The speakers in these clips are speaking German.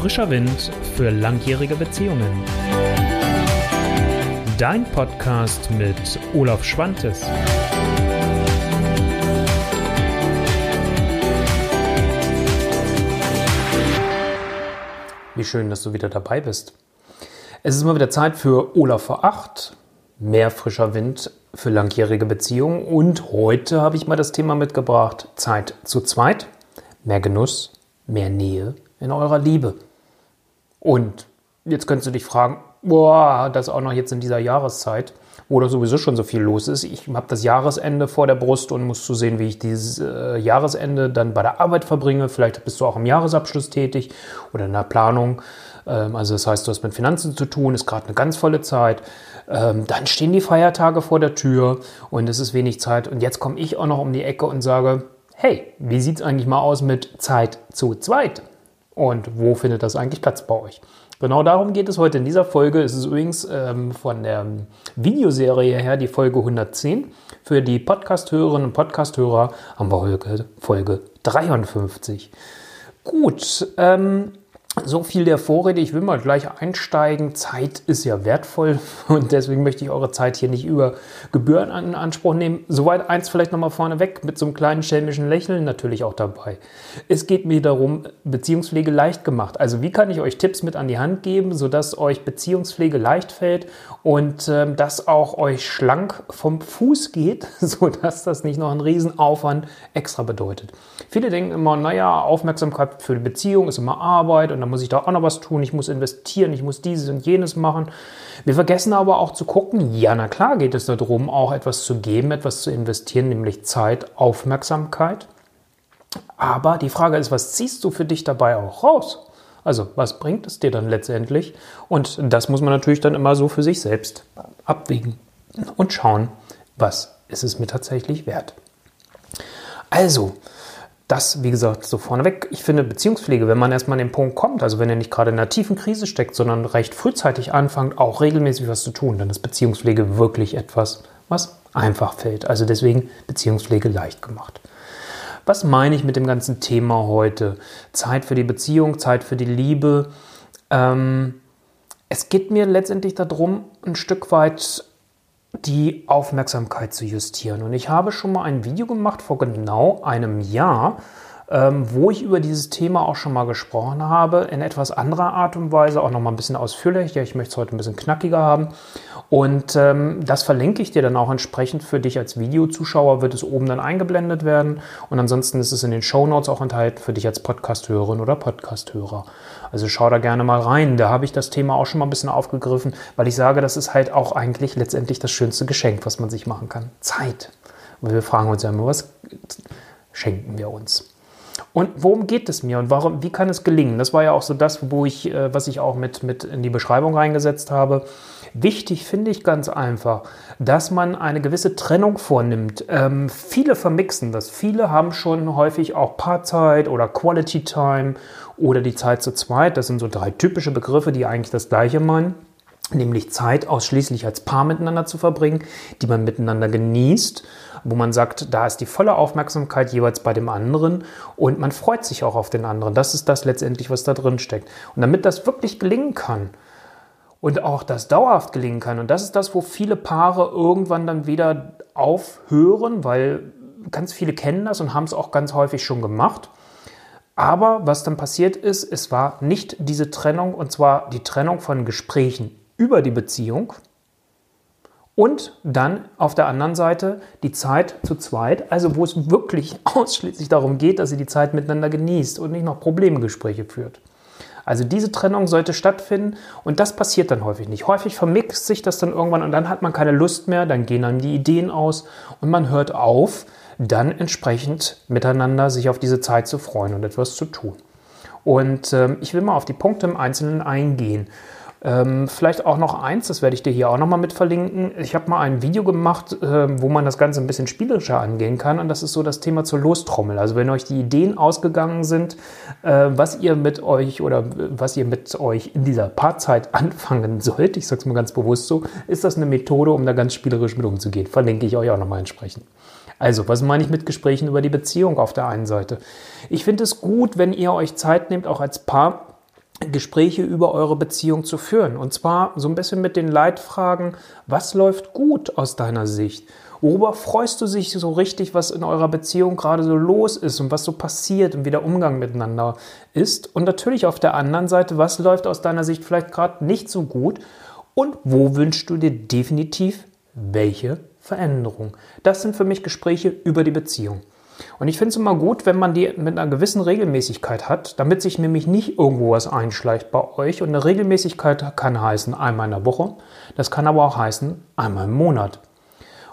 Frischer Wind für langjährige Beziehungen. Dein Podcast mit Olaf Schwantes. Wie schön, dass du wieder dabei bist. Es ist mal wieder Zeit für Olaf vor 8, mehr frischer Wind für langjährige Beziehungen. Und heute habe ich mal das Thema mitgebracht: Zeit zu zweit, mehr Genuss, mehr Nähe in eurer Liebe. Und jetzt könntest du dich fragen, boah, das auch noch jetzt in dieser Jahreszeit, wo da sowieso schon so viel los ist. Ich habe das Jahresende vor der Brust und muss zu sehen, wie ich dieses äh, Jahresende dann bei der Arbeit verbringe. Vielleicht bist du auch im Jahresabschluss tätig oder in der Planung. Ähm, also das heißt, du hast mit Finanzen zu tun, ist gerade eine ganz volle Zeit. Ähm, dann stehen die Feiertage vor der Tür und es ist wenig Zeit. Und jetzt komme ich auch noch um die Ecke und sage, hey, wie sieht es eigentlich mal aus mit Zeit zu zweit? Und wo findet das eigentlich Platz bei euch? Genau darum geht es heute in dieser Folge. Es ist übrigens ähm, von der Videoserie her die Folge 110. Für die Podcast-Hörerinnen und Podcast-Hörer haben wir heute Folge 53. Gut, ähm, so viel der Vorrede. Ich will mal gleich einsteigen. Zeit ist ja wertvoll und deswegen möchte ich eure Zeit hier nicht über Gebühren in Anspruch nehmen. Soweit eins vielleicht nochmal vorneweg mit so einem kleinen schelmischen Lächeln natürlich auch dabei. Es geht mir darum, Beziehungspflege leicht gemacht. Also wie kann ich euch Tipps mit an die Hand geben, sodass euch Beziehungspflege leicht fällt und ähm, dass auch euch schlank vom Fuß geht, sodass das nicht noch einen Riesenaufwand extra bedeutet. Viele denken immer, naja, Aufmerksamkeit für die Beziehung ist immer Arbeit und dann muss ich da auch noch was tun, ich muss investieren, ich muss dieses und jenes machen. Wir vergessen aber auch zu gucken, ja, na klar geht es darum, auch etwas zu geben, etwas zu investieren, nämlich Zeit, Aufmerksamkeit. Aber die Frage ist, was ziehst du für dich dabei auch raus? Also, was bringt es dir dann letztendlich? Und das muss man natürlich dann immer so für sich selbst abwägen und schauen, was ist es mir tatsächlich wert. Also, das, wie gesagt, so vorneweg. Ich finde Beziehungspflege, wenn man erstmal an den Punkt kommt, also wenn ihr nicht gerade in einer tiefen Krise steckt, sondern recht frühzeitig anfangt, auch regelmäßig was zu tun, dann ist Beziehungspflege wirklich etwas, was einfach fällt. Also deswegen Beziehungspflege leicht gemacht. Was meine ich mit dem ganzen Thema heute? Zeit für die Beziehung, Zeit für die Liebe. Ähm, es geht mir letztendlich darum, ein Stück weit die Aufmerksamkeit zu justieren. Und ich habe schon mal ein Video gemacht vor genau einem Jahr, ähm, wo ich über dieses Thema auch schon mal gesprochen habe, in etwas anderer Art und Weise, auch noch mal ein bisschen ausführlicher. Ich möchte es heute ein bisschen knackiger haben. Und ähm, das verlinke ich dir dann auch entsprechend für dich als Videozuschauer, wird es oben dann eingeblendet werden. Und ansonsten ist es in den Show Notes auch enthalten für dich als Podcasthörerin oder Podcasthörer. Also schau da gerne mal rein. Da habe ich das Thema auch schon mal ein bisschen aufgegriffen, weil ich sage, das ist halt auch eigentlich letztendlich das schönste Geschenk, was man sich machen kann. Zeit. Weil wir fragen uns ja immer, was schenken wir uns? Und worum geht es mir und warum, wie kann es gelingen? Das war ja auch so das, wo ich, äh, was ich auch mit, mit in die Beschreibung reingesetzt habe. Wichtig finde ich ganz einfach, dass man eine gewisse Trennung vornimmt. Ähm, viele vermixen das. Viele haben schon häufig auch Paarzeit oder Quality Time oder die Zeit zu zweit. Das sind so drei typische Begriffe, die eigentlich das Gleiche meinen nämlich Zeit ausschließlich als Paar miteinander zu verbringen, die man miteinander genießt, wo man sagt, da ist die volle Aufmerksamkeit jeweils bei dem anderen und man freut sich auch auf den anderen. Das ist das letztendlich, was da drin steckt. Und damit das wirklich gelingen kann und auch das dauerhaft gelingen kann, und das ist das, wo viele Paare irgendwann dann wieder aufhören, weil ganz viele kennen das und haben es auch ganz häufig schon gemacht. Aber was dann passiert ist, es war nicht diese Trennung, und zwar die Trennung von Gesprächen über die Beziehung und dann auf der anderen Seite die Zeit zu zweit, also wo es wirklich ausschließlich darum geht, dass ihr die Zeit miteinander genießt und nicht noch Problemgespräche führt. Also diese Trennung sollte stattfinden und das passiert dann häufig nicht. Häufig vermixt sich das dann irgendwann und dann hat man keine Lust mehr, dann gehen dann die Ideen aus und man hört auf, dann entsprechend miteinander sich auf diese Zeit zu freuen und etwas zu tun. Und äh, ich will mal auf die Punkte im Einzelnen eingehen. Ähm, vielleicht auch noch eins, das werde ich dir hier auch nochmal mit verlinken. Ich habe mal ein Video gemacht, äh, wo man das Ganze ein bisschen spielerischer angehen kann. Und das ist so das Thema zur Lostrommel. Also wenn euch die Ideen ausgegangen sind, äh, was ihr mit euch oder was ihr mit euch in dieser Paarzeit anfangen sollt, ich sage es mal ganz bewusst so, ist das eine Methode, um da ganz spielerisch mit umzugehen. Verlinke ich euch auch nochmal entsprechend. Also, was meine ich mit Gesprächen über die Beziehung auf der einen Seite? Ich finde es gut, wenn ihr euch Zeit nehmt, auch als Paar, Gespräche über eure Beziehung zu führen. Und zwar so ein bisschen mit den Leitfragen, was läuft gut aus deiner Sicht? Worüber freust du dich so richtig, was in eurer Beziehung gerade so los ist und was so passiert und wie der Umgang miteinander ist? Und natürlich auf der anderen Seite, was läuft aus deiner Sicht vielleicht gerade nicht so gut und wo wünschst du dir definitiv welche Veränderung? Das sind für mich Gespräche über die Beziehung. Und ich finde es immer gut, wenn man die mit einer gewissen Regelmäßigkeit hat, damit sich nämlich nicht irgendwo was einschleicht bei euch. Und eine Regelmäßigkeit kann heißen einmal in der Woche, das kann aber auch heißen einmal im Monat.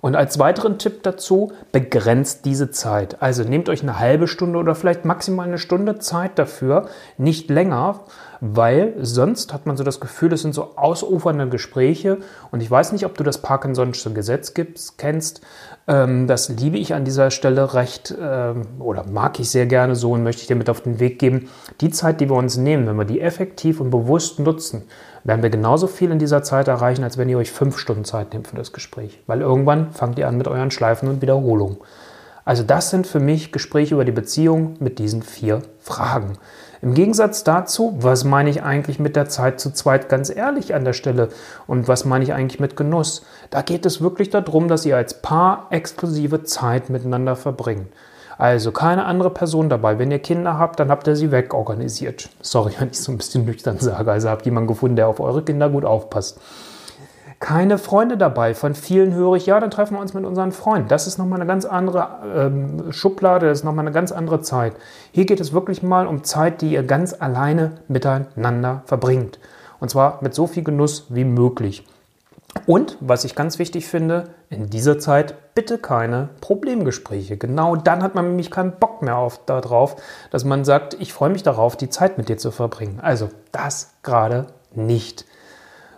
Und als weiteren Tipp dazu, begrenzt diese Zeit. Also nehmt euch eine halbe Stunde oder vielleicht maximal eine Stunde Zeit dafür, nicht länger, weil sonst hat man so das Gefühl, es sind so ausufernde Gespräche. Und ich weiß nicht, ob du das Parkinson'sche Gesetz gibst, kennst. Ähm, das liebe ich an dieser Stelle recht ähm, oder mag ich sehr gerne so und möchte ich dir mit auf den Weg geben. Die Zeit, die wir uns nehmen, wenn wir die effektiv und bewusst nutzen, werden wir genauso viel in dieser Zeit erreichen, als wenn ihr euch fünf Stunden Zeit nehmt für das Gespräch. Weil irgendwann fangt ihr an mit euren Schleifen und Wiederholungen. Also das sind für mich Gespräche über die Beziehung mit diesen vier Fragen. Im Gegensatz dazu, was meine ich eigentlich mit der Zeit zu zweit ganz ehrlich an der Stelle und was meine ich eigentlich mit Genuss? Da geht es wirklich darum, dass ihr als Paar exklusive Zeit miteinander verbringt. Also keine andere Person dabei. Wenn ihr Kinder habt, dann habt ihr sie wegorganisiert. Sorry, wenn ich so ein bisschen nüchtern sage. Also habt jemanden gefunden, der auf eure Kinder gut aufpasst. Keine Freunde dabei. Von vielen höre ich, ja, dann treffen wir uns mit unseren Freunden. Das ist nochmal eine ganz andere ähm, Schublade, das ist nochmal eine ganz andere Zeit. Hier geht es wirklich mal um Zeit, die ihr ganz alleine miteinander verbringt. Und zwar mit so viel Genuss wie möglich. Und was ich ganz wichtig finde, in dieser Zeit bitte keine Problemgespräche. Genau dann hat man nämlich keinen Bock mehr auf, darauf, dass man sagt, ich freue mich darauf, die Zeit mit dir zu verbringen. Also das gerade nicht.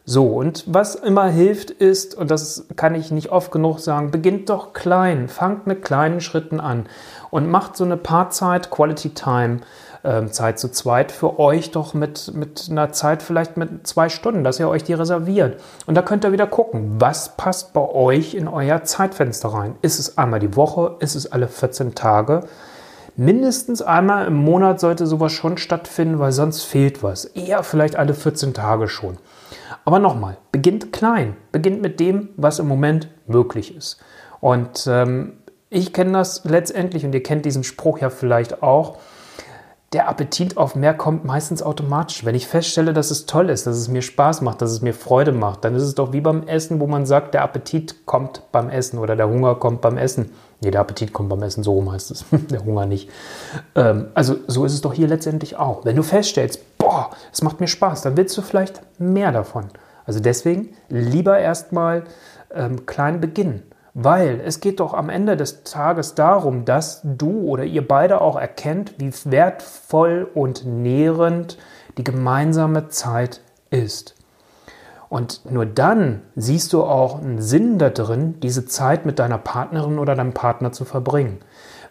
So, und was immer hilft ist, und das kann ich nicht oft genug sagen, beginnt doch klein, fangt mit kleinen Schritten an und macht so eine Paarzeit, Quality Time, äh, Zeit zu zweit für euch doch mit, mit einer Zeit vielleicht mit zwei Stunden, dass ihr euch die reserviert. Und da könnt ihr wieder gucken, was passt bei euch in euer Zeitfenster rein. Ist es einmal die Woche? Ist es alle 14 Tage? Mindestens einmal im Monat sollte sowas schon stattfinden, weil sonst fehlt was. Eher vielleicht alle 14 Tage schon. Aber nochmal, beginnt klein, beginnt mit dem, was im Moment möglich ist. Und ähm, ich kenne das letztendlich und ihr kennt diesen Spruch ja vielleicht auch. Der Appetit auf mehr kommt meistens automatisch. Wenn ich feststelle, dass es toll ist, dass es mir Spaß macht, dass es mir Freude macht, dann ist es doch wie beim Essen, wo man sagt, der Appetit kommt beim Essen oder der Hunger kommt beim Essen. Nee, der Appetit kommt beim Essen, so rum heißt es, der Hunger nicht. Ähm, also so ist es doch hier letztendlich auch. Wenn du feststellst, boah, es macht mir Spaß, dann willst du vielleicht mehr davon. Also deswegen lieber erstmal ähm, klein beginnen. Weil es geht doch am Ende des Tages darum, dass du oder ihr beide auch erkennt, wie wertvoll und nährend die gemeinsame Zeit ist. Und nur dann siehst du auch einen Sinn darin, diese Zeit mit deiner Partnerin oder deinem Partner zu verbringen.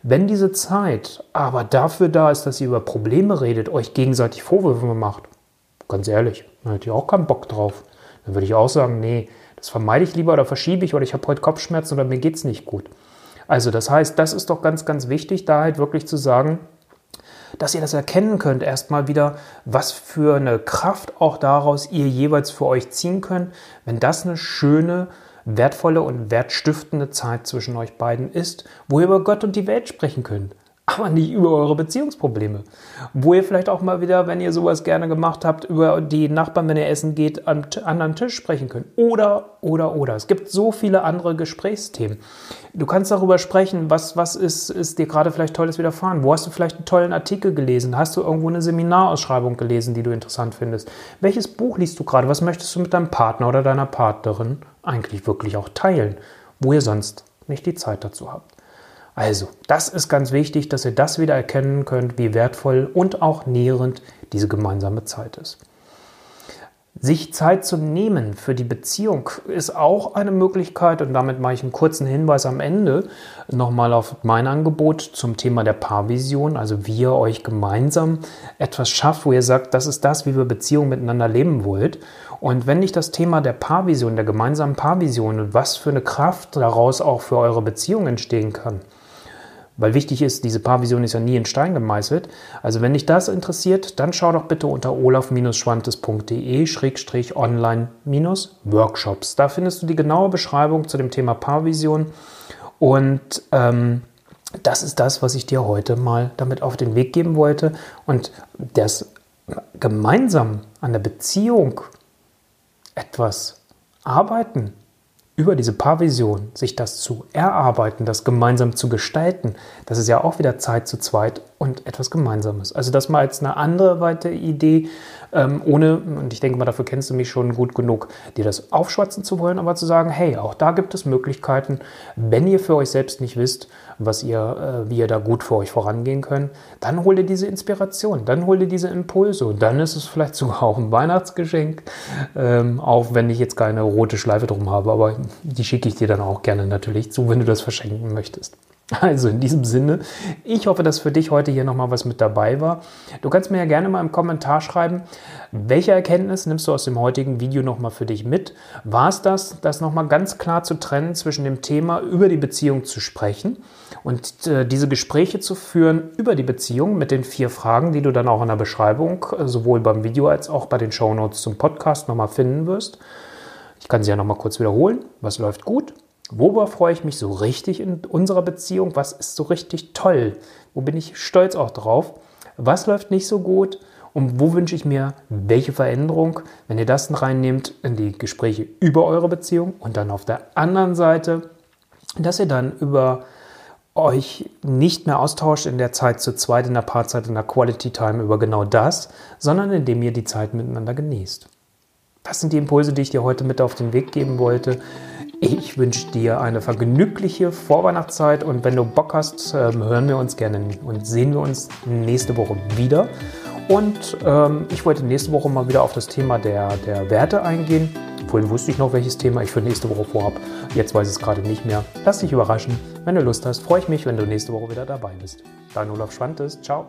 Wenn diese Zeit aber dafür da ist, dass ihr über Probleme redet, euch gegenseitig Vorwürfe macht, ganz ehrlich, dann hätte ich auch keinen Bock drauf. Dann würde ich auch sagen, nee, das vermeide ich lieber oder verschiebe ich oder ich habe heute Kopfschmerzen oder mir geht es nicht gut. Also das heißt, das ist doch ganz, ganz wichtig, da halt wirklich zu sagen, dass ihr das erkennen könnt, erstmal wieder, was für eine Kraft auch daraus ihr jeweils für euch ziehen könnt, wenn das eine schöne, wertvolle und wertstiftende Zeit zwischen euch beiden ist, wo ihr über Gott und die Welt sprechen könnt aber nicht über eure Beziehungsprobleme. Wo ihr vielleicht auch mal wieder, wenn ihr sowas gerne gemacht habt, über die Nachbarn, wenn ihr essen geht, am anderen Tisch sprechen könnt. Oder, oder, oder. Es gibt so viele andere Gesprächsthemen. Du kannst darüber sprechen, was, was ist, ist dir gerade vielleicht Tolles widerfahren. Wo hast du vielleicht einen tollen Artikel gelesen? Hast du irgendwo eine Seminarausschreibung gelesen, die du interessant findest? Welches Buch liest du gerade? Was möchtest du mit deinem Partner oder deiner Partnerin eigentlich wirklich auch teilen, wo ihr sonst nicht die Zeit dazu habt? Also, das ist ganz wichtig, dass ihr das wieder erkennen könnt, wie wertvoll und auch nährend diese gemeinsame Zeit ist. Sich Zeit zu nehmen für die Beziehung ist auch eine Möglichkeit und damit mache ich einen kurzen Hinweis am Ende nochmal auf mein Angebot zum Thema der Paarvision, also wie ihr euch gemeinsam etwas schafft, wo ihr sagt, das ist das, wie wir Beziehungen miteinander leben wollt. Und wenn nicht das Thema der Paarvision, der gemeinsamen Paarvision und was für eine Kraft daraus auch für eure Beziehung entstehen kann, Weil wichtig ist, diese Paarvision ist ja nie in Stein gemeißelt. Also wenn dich das interessiert, dann schau doch bitte unter olaf-schwantes.de-online-workshops. Da findest du die genaue Beschreibung zu dem Thema Paarvision. Und ähm, das ist das, was ich dir heute mal damit auf den Weg geben wollte. Und das gemeinsam an der Beziehung etwas arbeiten, über diese Paarvision, sich das zu erarbeiten, das gemeinsam zu gestalten, das ist ja auch wieder Zeit zu zweit und etwas Gemeinsames. Also das mal als eine andere weitere Idee, ähm, ohne, und ich denke mal, dafür kennst du mich schon gut genug, dir das aufschwatzen zu wollen, aber zu sagen, hey, auch da gibt es Möglichkeiten, wenn ihr für euch selbst nicht wisst, was ihr, äh, wie ihr da gut für euch vorangehen könnt, dann hol dir diese Inspiration, dann hol dir diese Impulse und dann ist es vielleicht sogar auch ein Weihnachtsgeschenk, ähm, auch wenn ich jetzt keine rote Schleife drum habe, aber die schicke ich dir dann auch gerne natürlich zu, wenn du das verschenken möchtest. Also in diesem Sinne, ich hoffe, dass für dich heute hier nochmal was mit dabei war. Du kannst mir ja gerne mal im Kommentar schreiben, welche Erkenntnis nimmst du aus dem heutigen Video nochmal für dich mit? War es das, das nochmal ganz klar zu trennen zwischen dem Thema über die Beziehung zu sprechen und äh, diese Gespräche zu führen über die Beziehung mit den vier Fragen, die du dann auch in der Beschreibung äh, sowohl beim Video als auch bei den Shownotes zum Podcast nochmal finden wirst. Ich kann sie ja nochmal kurz wiederholen. Was läuft gut? Worüber freue ich mich so richtig in unserer Beziehung? Was ist so richtig toll? Wo bin ich stolz auch drauf? Was läuft nicht so gut? Und wo wünsche ich mir welche Veränderung, wenn ihr das reinnehmt in die Gespräche über eure Beziehung und dann auf der anderen Seite, dass ihr dann über euch nicht mehr austauscht in der Zeit zu zweit, in der Paarzeit, in der Quality Time über genau das, sondern indem ihr die Zeit miteinander genießt. Das sind die Impulse, die ich dir heute mit auf den Weg geben wollte. Ich wünsche dir eine vergnügliche Vorweihnachtszeit und wenn du Bock hast, ähm, hören wir uns gerne und sehen wir uns nächste Woche wieder. Und ähm, ich wollte nächste Woche mal wieder auf das Thema der, der Werte eingehen. Vorhin wusste ich noch, welches Thema ich für nächste Woche vorhabe. Jetzt weiß ich es gerade nicht mehr. Lass dich überraschen. Wenn du Lust hast, freue ich mich, wenn du nächste Woche wieder dabei bist. Dein Olaf Schwantes. Ciao.